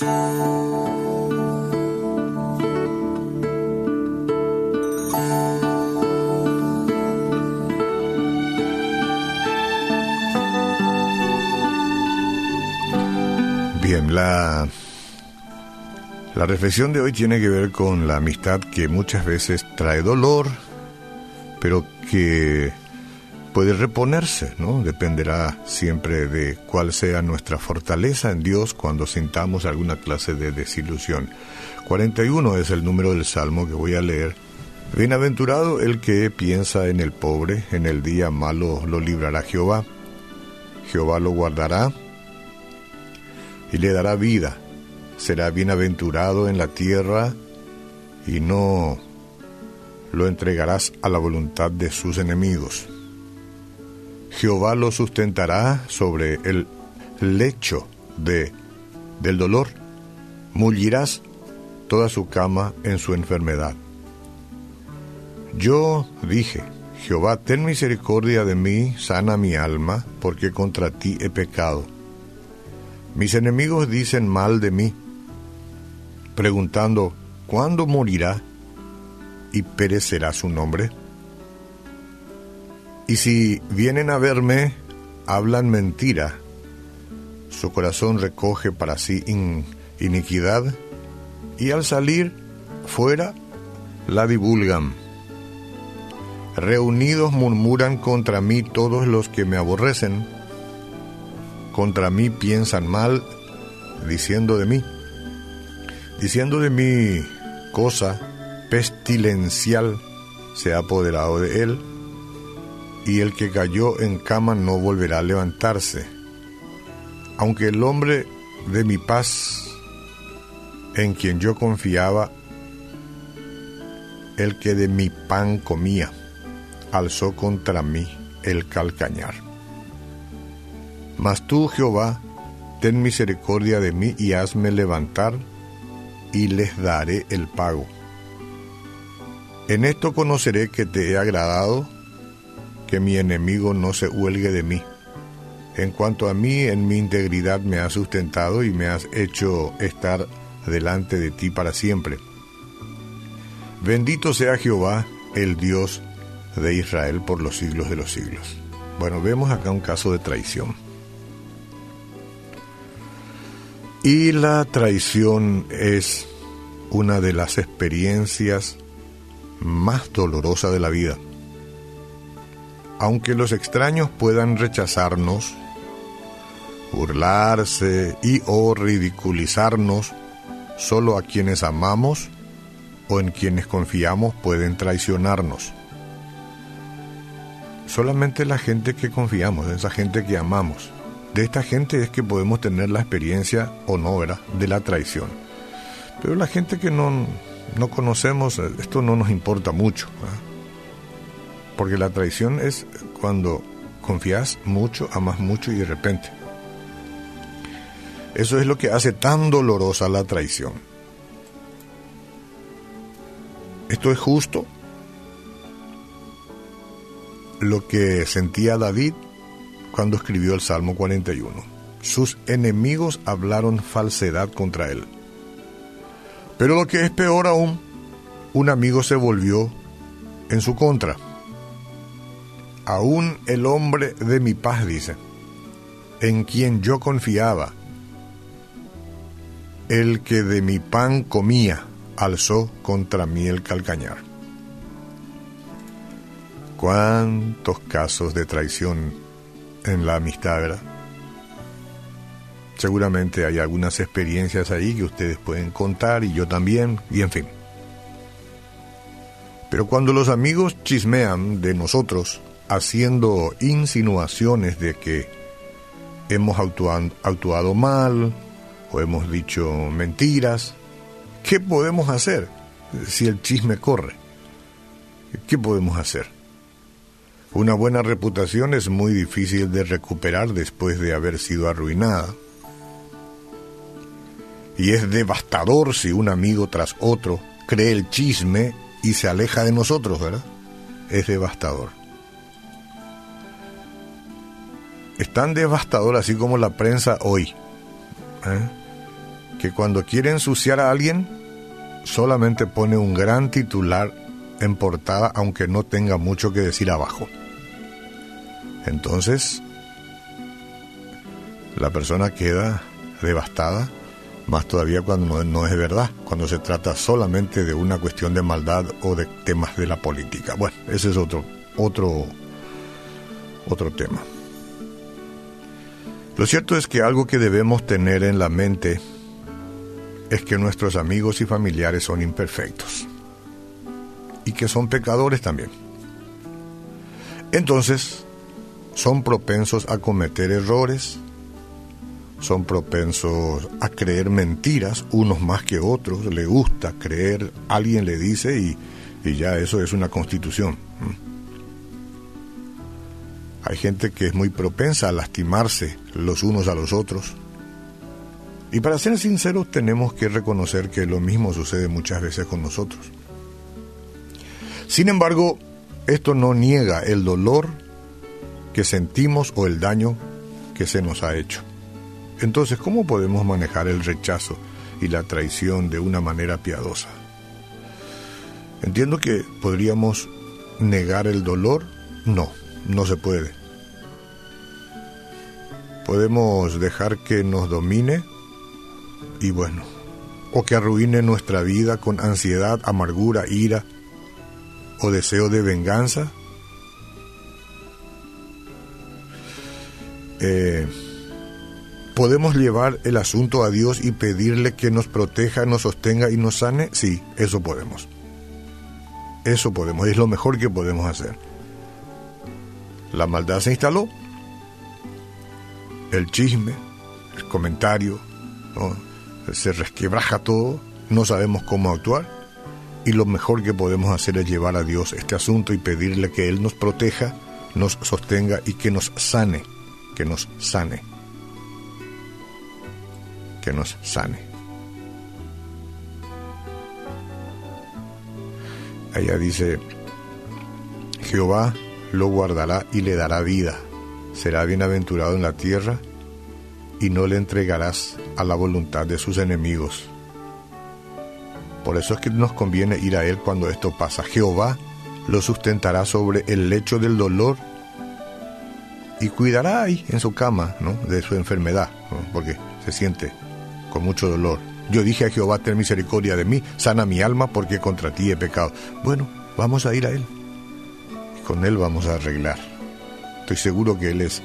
Bien, la, la reflexión de hoy tiene que ver con la amistad que muchas veces trae dolor, pero que puede reponerse, ¿no? Dependerá siempre de cuál sea nuestra fortaleza en Dios cuando sintamos alguna clase de desilusión. 41 es el número del salmo que voy a leer. Bienaventurado el que piensa en el pobre, en el día malo lo librará Jehová. Jehová lo guardará y le dará vida. Será bienaventurado en la tierra y no lo entregarás a la voluntad de sus enemigos. Jehová lo sustentará sobre el lecho de, del dolor. Mullirás toda su cama en su enfermedad. Yo dije, Jehová, ten misericordia de mí, sana mi alma, porque contra ti he pecado. Mis enemigos dicen mal de mí, preguntando, ¿cuándo morirá y perecerá su nombre? Y si vienen a verme, hablan mentira. Su corazón recoge para sí iniquidad y al salir fuera la divulgan. Reunidos murmuran contra mí todos los que me aborrecen. Contra mí piensan mal, diciendo de mí, diciendo de mí cosa pestilencial se ha apoderado de él y el que cayó en cama no volverá a levantarse. Aunque el hombre de mi paz, en quien yo confiaba, el que de mi pan comía, alzó contra mí el calcañar. Mas tú, Jehová, ten misericordia de mí y hazme levantar, y les daré el pago. En esto conoceré que te he agradado, que mi enemigo no se huelgue de mí. En cuanto a mí, en mi integridad me has sustentado y me has hecho estar delante de ti para siempre. Bendito sea Jehová, el Dios de Israel por los siglos de los siglos. Bueno, vemos acá un caso de traición. Y la traición es una de las experiencias más dolorosas de la vida. Aunque los extraños puedan rechazarnos, burlarse y o ridiculizarnos, solo a quienes amamos o en quienes confiamos pueden traicionarnos. Solamente la gente que confiamos, esa gente que amamos. De esta gente es que podemos tener la experiencia o no, ¿verdad? De la traición. Pero la gente que no, no conocemos, esto no nos importa mucho. Porque la traición es cuando confías mucho, amas mucho y de repente. Eso es lo que hace tan dolorosa la traición. Esto es justo lo que sentía David cuando escribió el Salmo 41. Sus enemigos hablaron falsedad contra él. Pero lo que es peor aún, un amigo se volvió en su contra aún el hombre de mi paz, dice, en quien yo confiaba, el que de mi pan comía, alzó contra mí el calcañar. ¿Cuántos casos de traición en la amistad, verdad? Seguramente hay algunas experiencias ahí que ustedes pueden contar y yo también, y en fin. Pero cuando los amigos chismean de nosotros, haciendo insinuaciones de que hemos actuado, mal o hemos dicho mentiras. ¿Qué podemos hacer si el chisme corre? ¿Qué podemos hacer? Una buena reputación es muy difícil de recuperar después de haber sido arruinada. Y es devastador si un amigo tras otro cree el chisme y se aleja de nosotros, ¿verdad? Es devastador. Es tan devastador así como la prensa hoy. ¿eh? que cuando quiere ensuciar a alguien, solamente pone un gran titular en portada, aunque no tenga mucho que decir abajo. Entonces, la persona queda devastada, más todavía cuando no, es verdad, cuando se trata solamente de una cuestión de maldad o de temas de la política. Bueno, ese es otro, otro, otro tema. Lo cierto es que algo que debemos tener en la mente es que nuestros amigos y familiares son imperfectos y que son pecadores también. Entonces, son propensos a cometer errores, son propensos a creer mentiras, unos más que otros, le gusta creer, alguien le dice y, y ya eso es una constitución. Hay gente que es muy propensa a lastimarse los unos a los otros. Y para ser sinceros tenemos que reconocer que lo mismo sucede muchas veces con nosotros. Sin embargo, esto no niega el dolor que sentimos o el daño que se nos ha hecho. Entonces, ¿cómo podemos manejar el rechazo y la traición de una manera piadosa? Entiendo que podríamos negar el dolor. No, no se puede. Podemos dejar que nos domine y bueno, o que arruine nuestra vida con ansiedad, amargura, ira o deseo de venganza. Eh, ¿Podemos llevar el asunto a Dios y pedirle que nos proteja, nos sostenga y nos sane? Sí, eso podemos. Eso podemos, es lo mejor que podemos hacer. La maldad se instaló, el chisme, el comentario, se resquebraja todo, no sabemos cómo actuar. Y lo mejor que podemos hacer es llevar a Dios este asunto y pedirle que Él nos proteja, nos sostenga y que nos sane, que nos sane. Que nos sane. Ella dice, Jehová lo guardará y le dará vida, será bienaventurado en la tierra y no le entregarás a la voluntad de sus enemigos. Por eso es que nos conviene ir a Él cuando esto pasa. Jehová lo sustentará sobre el lecho del dolor y cuidará ahí en su cama ¿no? de su enfermedad, porque se siente con mucho dolor. Yo dije a Jehová, ten misericordia de mí, sana mi alma porque contra ti he pecado. Bueno, vamos a ir a Él. Con Él vamos a arreglar. Estoy seguro que Él es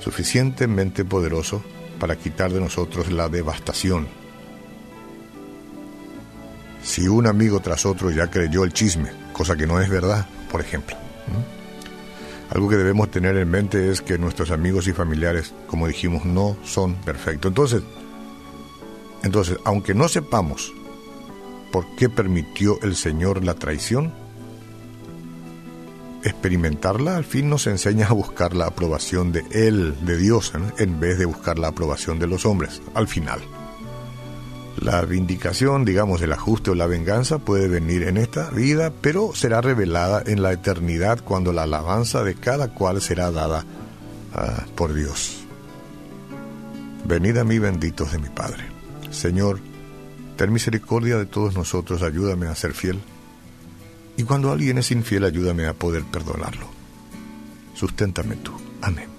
suficientemente poderoso para quitar de nosotros la devastación. Si un amigo tras otro ya creyó el chisme, cosa que no es verdad, por ejemplo. Algo que debemos tener en mente es que nuestros amigos y familiares, como dijimos, no son perfectos. Entonces, entonces, aunque no sepamos por qué permitió el Señor la traición, experimentarla al fin nos enseña a buscar la aprobación de Él, de Dios, en vez de buscar la aprobación de los hombres, al final. La vindicación, digamos, el ajuste o la venganza puede venir en esta vida, pero será revelada en la eternidad cuando la alabanza de cada cual será dada ah, por Dios. Venid a mí benditos de mi Padre. Señor, ten misericordia de todos nosotros, ayúdame a ser fiel. Y cuando alguien es infiel, ayúdame a poder perdonarlo. Susténtame tú. Amén.